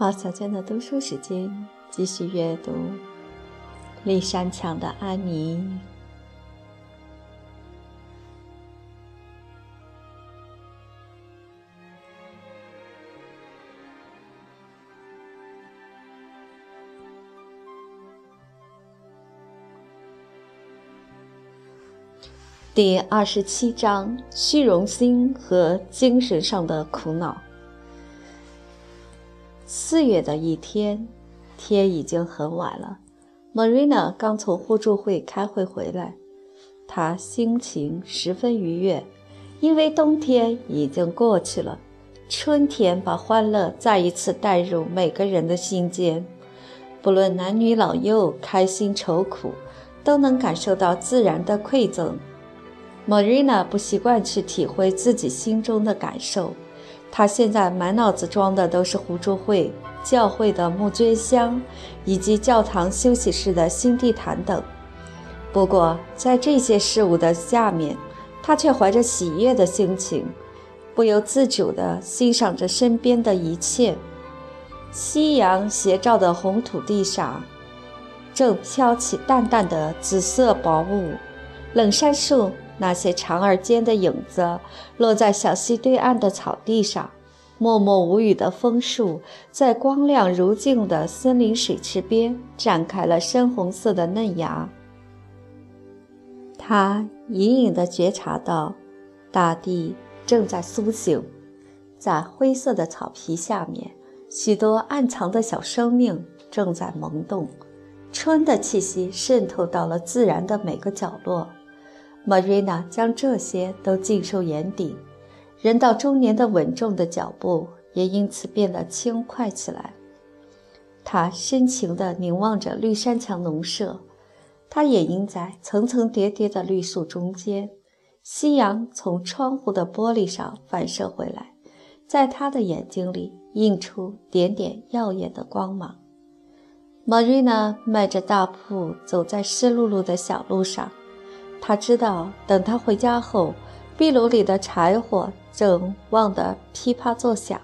毛小娟的读书时间，继续阅读立山强的《安妮》第二十七章：虚荣心和精神上的苦恼。四月的一天，天已经很晚了。Marina 刚从互助会开会回来，她心情十分愉悦，因为冬天已经过去了，春天把欢乐再一次带入每个人的心间。不论男女老幼，开心愁苦，都能感受到自然的馈赠。Marina 不习惯去体会自己心中的感受。他现在满脑子装的都是互助会、教会的募捐箱，以及教堂休息室的新地毯等。不过，在这些事物的下面，他却怀着喜悦的心情，不由自主地欣赏着身边的一切。夕阳斜照的红土地上，正飘起淡淡的紫色薄雾。冷杉树。那些长而尖的影子落在小溪对岸的草地上，默默无语的枫树在光亮如镜的森林水池边展开了深红色的嫩芽。他隐隐地觉察到，大地正在苏醒，在灰色的草皮下面，许多暗藏的小生命正在萌动，春的气息渗透到了自然的每个角落。Marina 将这些都尽收眼底，人到中年的稳重的脚步也因此变得轻快起来。他深情地凝望着绿山墙农舍，它掩映在层层叠叠的绿树中间。夕阳从窗户的玻璃上反射回来，在他的眼睛里映出点点耀眼的光芒。Marina 迈着大步走在湿漉漉的小路上。他知道，等他回家后，壁炉里的柴火正旺得噼啪作响，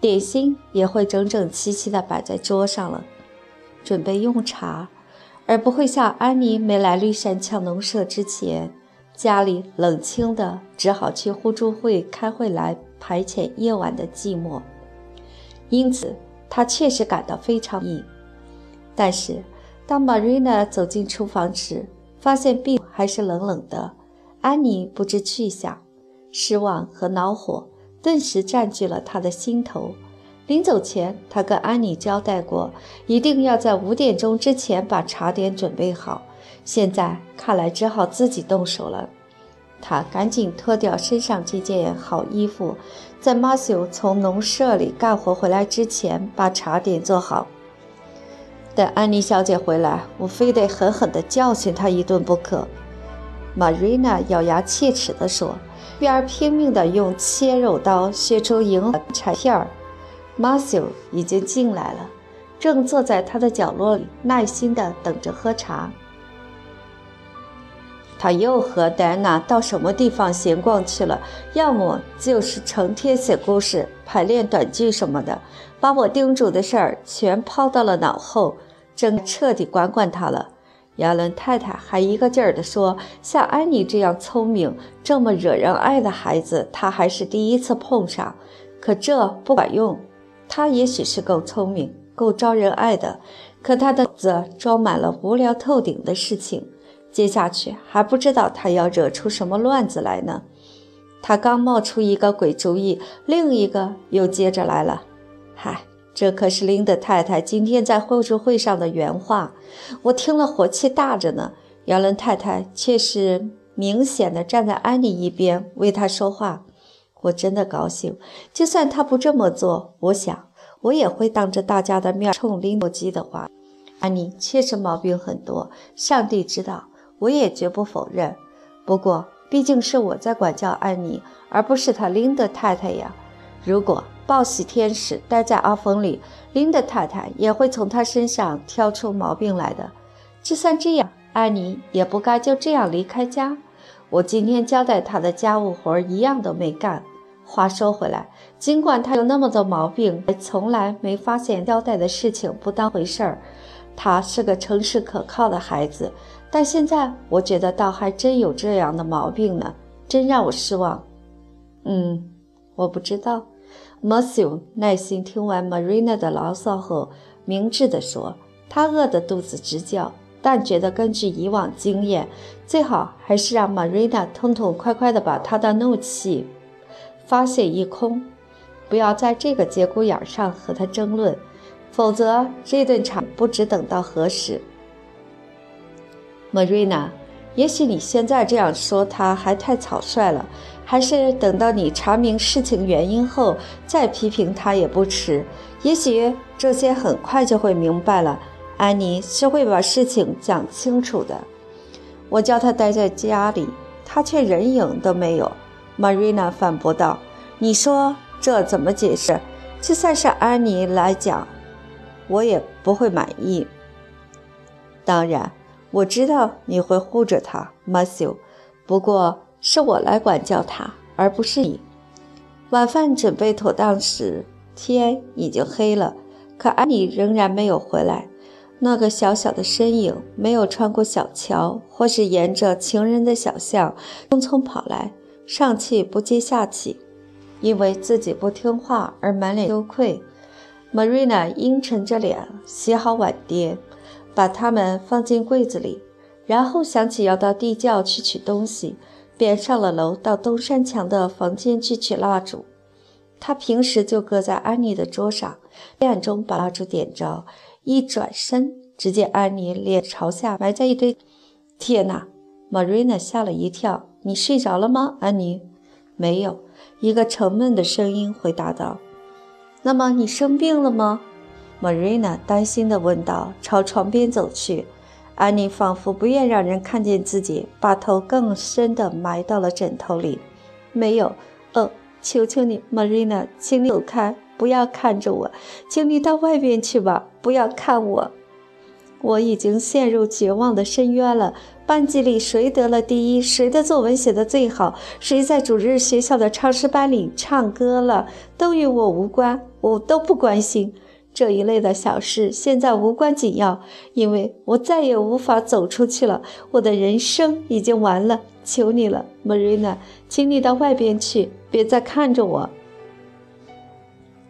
点心也会整整齐齐地摆在桌上了，准备用茶，而不会像安妮没来绿山墙农舍之前，家里冷清的，只好去互助会开会来排遣夜晚的寂寞。因此，他确实感到非常意。但是，当 Marina 走进厨房时，发现壁还是冷冷的，安妮不知去向，失望和恼火顿时占据了他的心头。临走前，他跟安妮交代过，一定要在五点钟之前把茶点准备好。现在看来只好自己动手了。他赶紧脱掉身上这件好衣服，在马修从农舍里干活回来之前把茶点做好。等安妮小姐回来，我非得狠狠地教训她一顿不可。”玛瑞娜咬牙切齿地说，边拼命地用切肉刀削出银柴片儿。马修已经进来了，正坐在他的角落里，耐心地等着喝茶。他又和戴安娜到什么地方闲逛去了？要么就是成天写故事、排练短剧什么的，把我叮嘱的事儿全抛到了脑后。正彻底管管他了。亚伦太太还一个劲儿地说：“像安妮这样聪明、这么惹人爱的孩子，她还是第一次碰上。可这不管用。她也许是够聪明、够招人爱的，可她的子装满了无聊透顶的事情。接下去还不知道她要惹出什么乱子来呢。她刚冒出一个鬼主意，另一个又接着来了。嗨！”这可是林德太太今天在互助会上的原话，我听了火气大着呢。姚伦太太却是明显的站在安妮一边为她说话。我真的高兴，就算她不这么做，我想我也会当着大家的面冲林诺基的话。安妮确实毛病很多，上帝知道，我也绝不否认。不过毕竟是我在管教安妮，而不是她林德太太呀。如果报喜天使待在阿峰里，林德太太也会从他身上挑出毛病来的。就算这样，安妮也不该就这样离开家。我今天交代他的家务活一样都没干，话说回来，尽管他有那么多毛病，还从来没发现交代的事情不当回事儿。他是个诚实可靠的孩子，但现在我觉得倒还真有这样的毛病呢，真让我失望。嗯，我不知道。Matthew 耐心听完 Marina 的牢骚后，明智地说：“他饿得肚子直叫，但觉得根据以往经验，最好还是让 Marina 痛痛快快地把他的怒气发泄一空，不要在这个节骨眼上和他争论。”否则，这顿茶不知等到何时。Marina，也许你现在这样说他还太草率了，还是等到你查明事情原因后再批评他也不迟。也许这些很快就会明白了。安妮是会把事情讲清楚的。我叫他待在家里，他却人影都没有。Marina 反驳道：“你说这怎么解释？就算是安妮来讲。”我也不会满意。当然，我知道你会护着他，Matthew。不过是我来管教他，而不是你。晚饭准备妥当时，天已经黑了，可安妮仍然没有回来。那个小小的身影没有穿过小桥，或是沿着情人的小巷匆匆跑来，上气不接下气，因为自己不听话而满脸羞愧。Marina 阴沉着脸洗好碗碟，把它们放进柜子里，然后想起要到地窖去取东西，便上了楼到东山墙的房间去取蜡烛。他平时就搁在安妮的桌上，黑暗中把蜡烛点着，一转身，只见安妮脸朝下埋在一堆。天哪！Marina 吓了一跳。你睡着了吗，安妮？没有。一个沉闷的声音回答道。那么你生病了吗？Marina 担心地问道，朝床边走去。安妮仿佛不愿让人看见自己，把头更深地埋到了枕头里。没有，哦，求求你，Marina，请你走开，不要看着我，请你到外边去吧，不要看我。我已经陷入绝望的深渊了。班级里谁得了第一，谁的作文写得最好，谁在主日学校的唱诗班里唱歌了，都与我无关，我都不关心。这一类的小事现在无关紧要，因为我再也无法走出去了。我的人生已经完了。求你了，Marina，请你到外边去，别再看着我。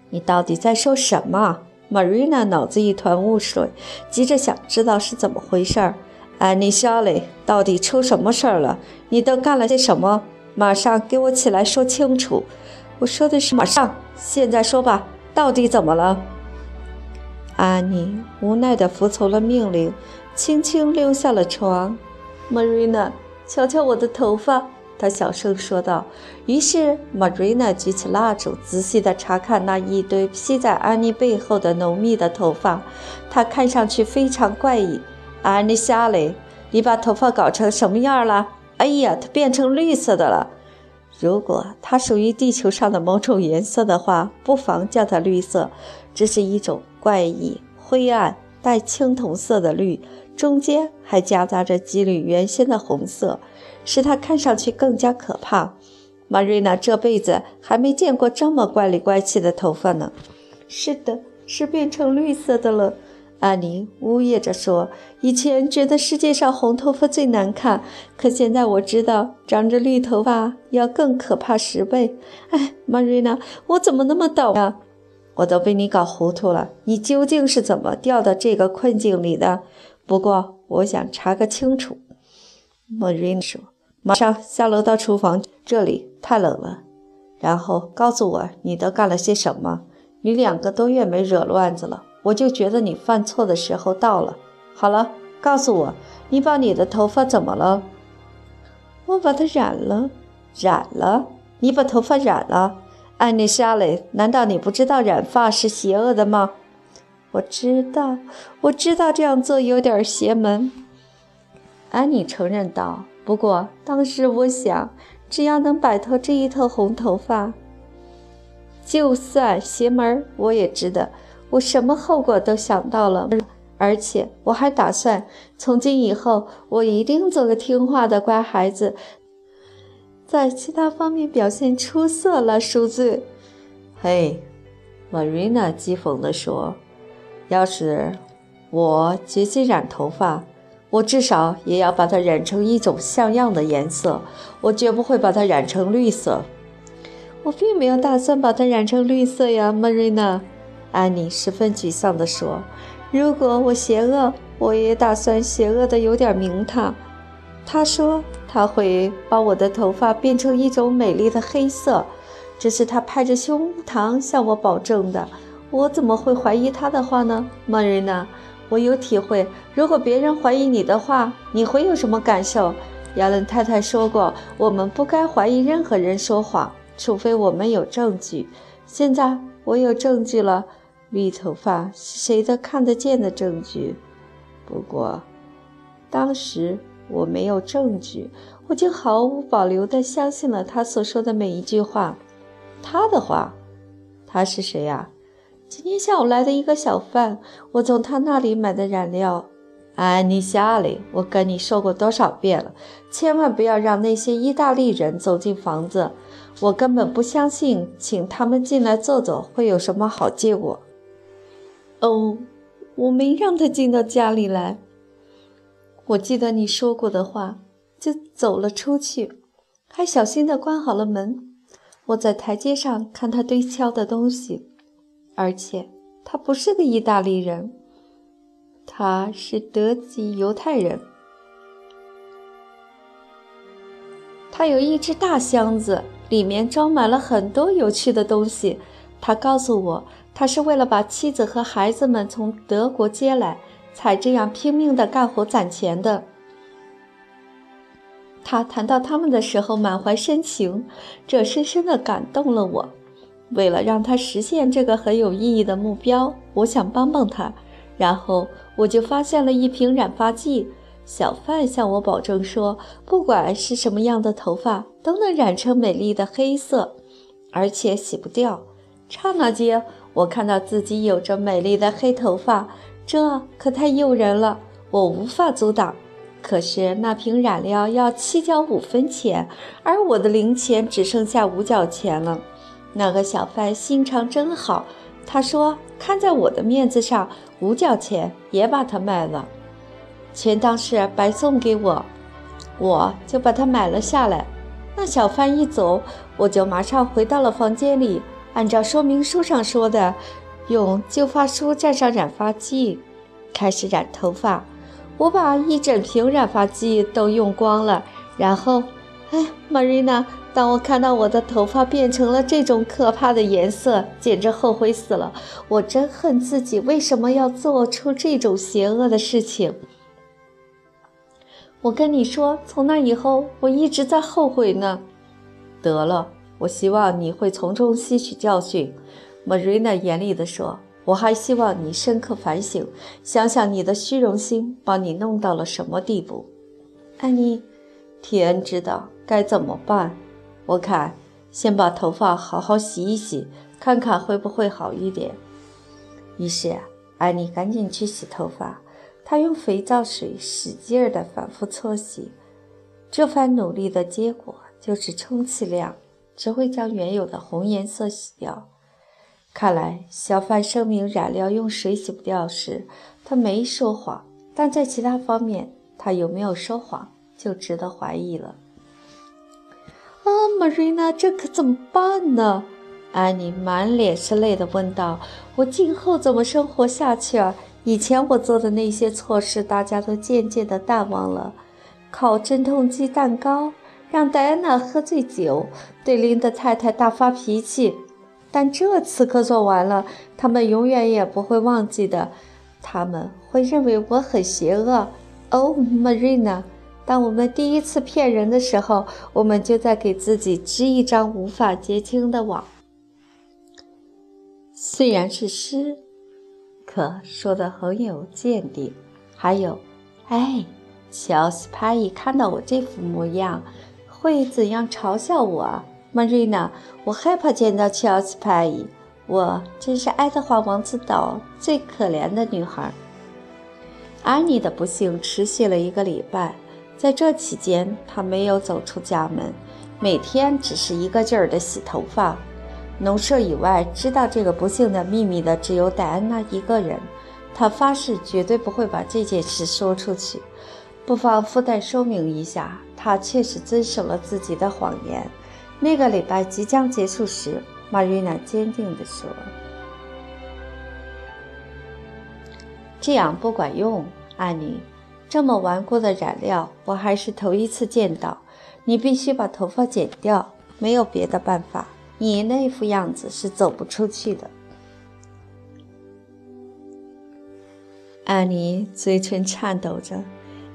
你到底在说什么？Marina 脑子一团雾水，急着想知道是怎么回事儿。安妮·肖雷，到底出什么事儿了？你都干了些什么？马上给我起来说清楚！我说的是马上，现在说吧，到底怎么了？安妮无奈地服从了命令，轻轻溜下了床。Marina，瞧瞧我的头发。他小声说道。于是，Marina 举起蜡烛，仔细地查看那一堆披在安妮背后的浓密的头发。它看上去非常怪异。安妮夏雷，你把头发搞成什么样了？哎呀，它变成绿色的了。如果它属于地球上的某种颜色的话，不妨叫它绿色。这是一种怪异、灰暗、带青铜色的绿，中间还夹杂着几缕原先的红色。使它看上去更加可怕。玛瑞娜这辈子还没见过这么怪里怪气的头发呢。是的，是变成绿色的了。安妮呜咽着说：“以前觉得世界上红头发最难看，可现在我知道长着绿头发要更可怕十倍。”哎，玛瑞娜，我怎么那么倒呀？我都被你搞糊涂了。你究竟是怎么掉到这个困境里的？不过我想查个清楚。莫瑞说。马上下楼到厨房，这里太冷了。然后告诉我你都干了些什么。你两个多月没惹乱子了，我就觉得你犯错的时候到了。好了，告诉我，你把你的头发怎么了？我把它染了，染了。你把头发染了，安妮·莎蕾？难道你不知道染发是邪恶的吗？我知道，我知道这样做有点邪门。安妮承认道。不过当时我想，只要能摆脱这一头红头发，就算邪门我也值得。我什么后果都想到了，而且我还打算从今以后，我一定做个听话的乖孩子。在其他方面表现出色了，赎罪。嘿，Marina 讥讽地说：“要是我决心染头发，我至少也要把它染成一种像样的颜色。我绝不会把它染成绿色。”我并没有打算把它染成绿色呀，Marina。安妮十分沮丧地说：“如果我邪恶，我也打算邪恶的有点名堂。”他说他会把我的头发变成一种美丽的黑色，这是他拍着胸膛向我保证的。我怎么会怀疑他的话呢，Marina？我有体会。如果别人怀疑你的话，你会有什么感受？亚伦太太说过，我们不该怀疑任何人说谎，除非我们有证据。现在我有证据了，绿头发是谁的看得见的证据？不过，当时。我没有证据，我就毫无保留地相信了他所说的每一句话。他的话，他是谁呀？今天下午来的一个小贩，我从他那里买的染料。安妮·夏里，我跟你说过多少遍了，千万不要让那些意大利人走进房子。我根本不相信，请他们进来坐坐会有什么好结果。哦，我没让他进到家里来。我记得你说过的话，就走了出去，还小心地关好了门。我在台阶上看他堆敲的东西，而且他不是个意大利人，他是德籍犹太人。他有一只大箱子，里面装满了很多有趣的东西。他告诉我，他是为了把妻子和孩子们从德国接来。才这样拼命地干活攒钱的。他谈到他们的时候满怀深情，这深深的感动了我。为了让他实现这个很有意义的目标，我想帮帮他。然后我就发现了一瓶染发剂。小贩向我保证说，不管是什么样的头发，都能染成美丽的黑色，而且洗不掉。刹那间，我看到自己有着美丽的黑头发。这可太诱人了，我无法阻挡。可是那瓶染料要七角五分钱，而我的零钱只剩下五角钱了。那个小贩心肠真好，他说看在我的面子上，五角钱也把它卖了，钱当是白送给我，我就把它买了下来。那小贩一走，我就马上回到了房间里，按照说明书上说的。用旧发梳蘸上染发剂，开始染头发。我把一整瓶染发剂都用光了。然后，哎，Marina，当我看到我的头发变成了这种可怕的颜色，简直后悔死了。我真恨自己为什么要做出这种邪恶的事情。我跟你说，从那以后，我一直在后悔呢。得了，我希望你会从中吸取教训。Marina 严厉地说：“我还希望你深刻反省，想想你的虚荣心把你弄到了什么地步。”安妮，提恩知道该怎么办。我看先把头发好好洗一洗，看看会不会好一点。于是安妮赶紧去洗头发。她用肥皂水使劲儿地反复搓洗。这番努力的结果就是，充其量只会将原有的红颜色洗掉。看来小贩声明染料用水洗不掉时，他没说谎；但在其他方面，他有没有说谎，就值得怀疑了。啊，Marina，这可怎么办呢？安妮满脸是泪地问道：“我今后怎么生活下去啊？以前我做的那些错事，大家都渐渐地淡忘了。烤镇痛剂蛋糕，让戴安娜喝醉酒，对琳达太太大发脾气。”但这次可做完了，他们永远也不会忘记的。他们会认为我很邪恶。哦，Marina，当我们第一次骗人的时候，我们就在给自己织一张无法结清的网。虽然是诗，可说的很有见地。还有，哎，乔斯帕伊看到我这副模样，会怎样嘲笑我？Marina，我害怕见到乔斯帕伊。我真是爱德华王子岛最可怜的女孩。安妮的不幸持续了一个礼拜，在这期间，她没有走出家门。每天只是一个劲儿的洗头发。农舍以外知道这个不幸的秘密的只有戴安娜一个人。她发誓绝对不会把这件事说出去。不妨附带说明一下，她确实遵守了自己的谎言。那个礼拜即将结束时，玛瑞娜坚定地说：“这样不管用，安妮。这么顽固的染料，我还是头一次见到。你必须把头发剪掉，没有别的办法。你那副样子是走不出去的。”安妮嘴唇颤抖着，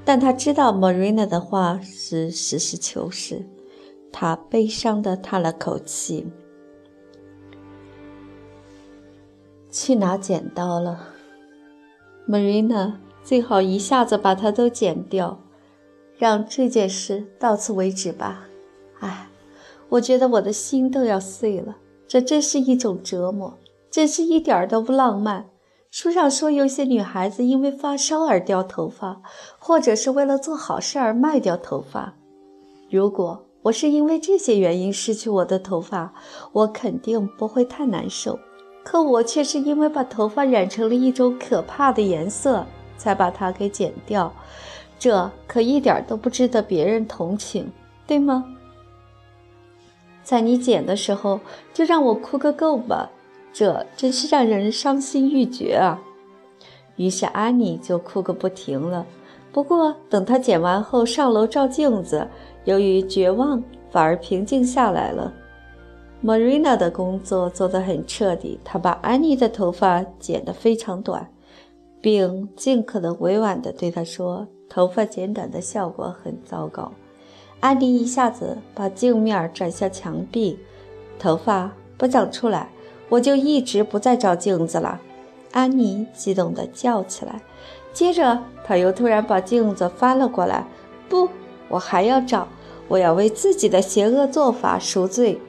但她知道 Marina 的话是实事求是。他悲伤地叹了口气，去拿剪刀了。Marina，最好一下子把它都剪掉，让这件事到此为止吧。唉，我觉得我的心都要碎了。这真是一种折磨，真是一点儿都不浪漫。书上说，有些女孩子因为发烧而掉头发，或者是为了做好事而卖掉头发。如果我是因为这些原因失去我的头发，我肯定不会太难受。可我却是因为把头发染成了一种可怕的颜色，才把它给剪掉。这可一点都不值得别人同情，对吗？在你剪的时候，就让我哭个够吧。这真是让人伤心欲绝啊！于是安妮就哭个不停了。不过等她剪完后上楼照镜子，由于绝望反而平静下来了。Marina 的工作做得很彻底，她把安妮的头发剪得非常短，并尽可能委婉地对她说：“头发剪短的效果很糟糕。”安妮一下子把镜面转向墙壁，头发不长出来。我就一直不再照镜子了，安妮激动地叫起来。接着，她又突然把镜子翻了过来。不，我还要照，我要为自己的邪恶做法赎罪。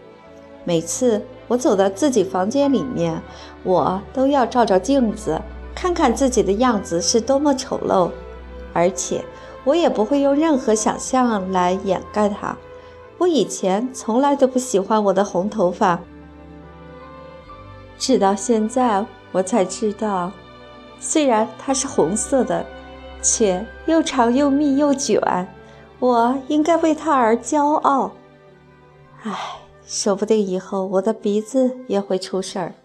每次我走到自己房间里面，我都要照照镜子，看看自己的样子是多么丑陋，而且我也不会用任何想象来掩盖它。我以前从来都不喜欢我的红头发。直到现在，我才知道，虽然它是红色的，却又长又密又卷。我应该为他而骄傲。唉，说不定以后我的鼻子也会出事儿。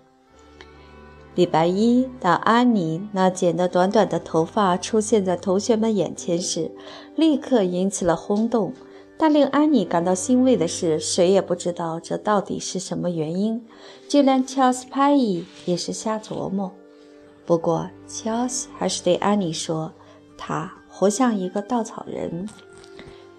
礼拜一，当安妮那剪得短短的头发出现在同学们眼前时，立刻引起了轰动。但令安妮感到欣慰的是，谁也不知道这到底是什么原因，就连乔斯派伊也是瞎琢磨。不过乔斯还是对安妮说：“他活像一个稻草人。”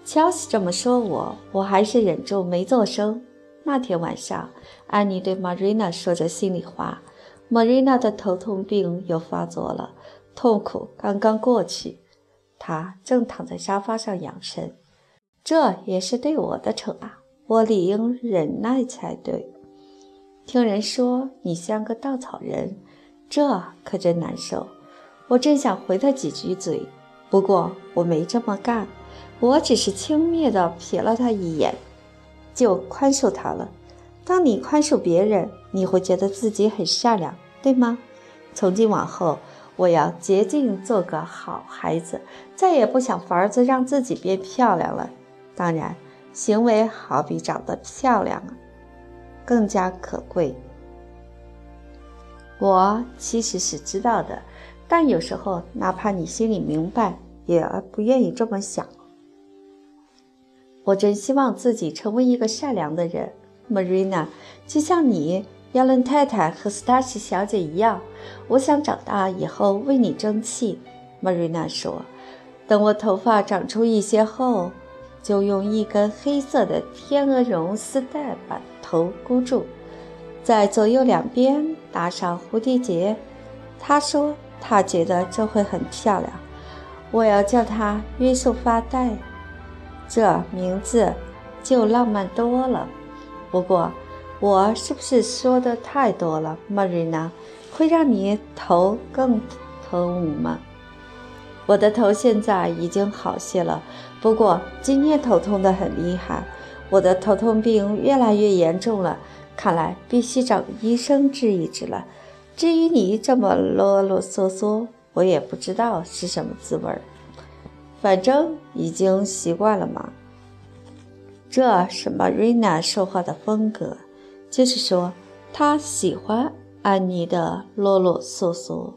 乔西这么说我，我还是忍住没做声。那天晚上，安妮对玛瑞娜说着心里话。玛瑞娜的头痛病又发作了，痛苦刚刚过去，她正躺在沙发上养神。这也是对我的惩罚，我理应忍耐才对。听人说你像个稻草人，这可真难受。我真想回他几句嘴，不过我没这么干，我只是轻蔑地瞥了他一眼，就宽恕他了。当你宽恕别人，你会觉得自己很善良，对吗？从今往后，我要竭尽做个好孩子，再也不想法子让自己变漂亮了。当然，行为好比长得漂亮更加可贵。我其实是知道的，但有时候哪怕你心里明白，也不愿意这么想。我真希望自己成为一个善良的人，Marina，就像你、亚伦太太和斯塔西小姐一样。我想长大以后为你争气，Marina 说。等我头发长出一些后。就用一根黑色的天鹅绒丝带把头箍住，在左右两边搭上蝴蝶结。他说他觉得这会很漂亮。我要叫它约束发带，这名字就浪漫多了。不过我是不是说的太多了，Marina？会让你头更疼吗？我的头现在已经好些了，不过今天头痛得很厉害。我的头痛病越来越严重了，看来必须找个医生治一治了。至于你这么啰啰嗦嗦，我也不知道是什么滋味儿。反正已经习惯了嘛。这是 Marina 说话的风格，就是说她喜欢安妮的啰啰嗦嗦。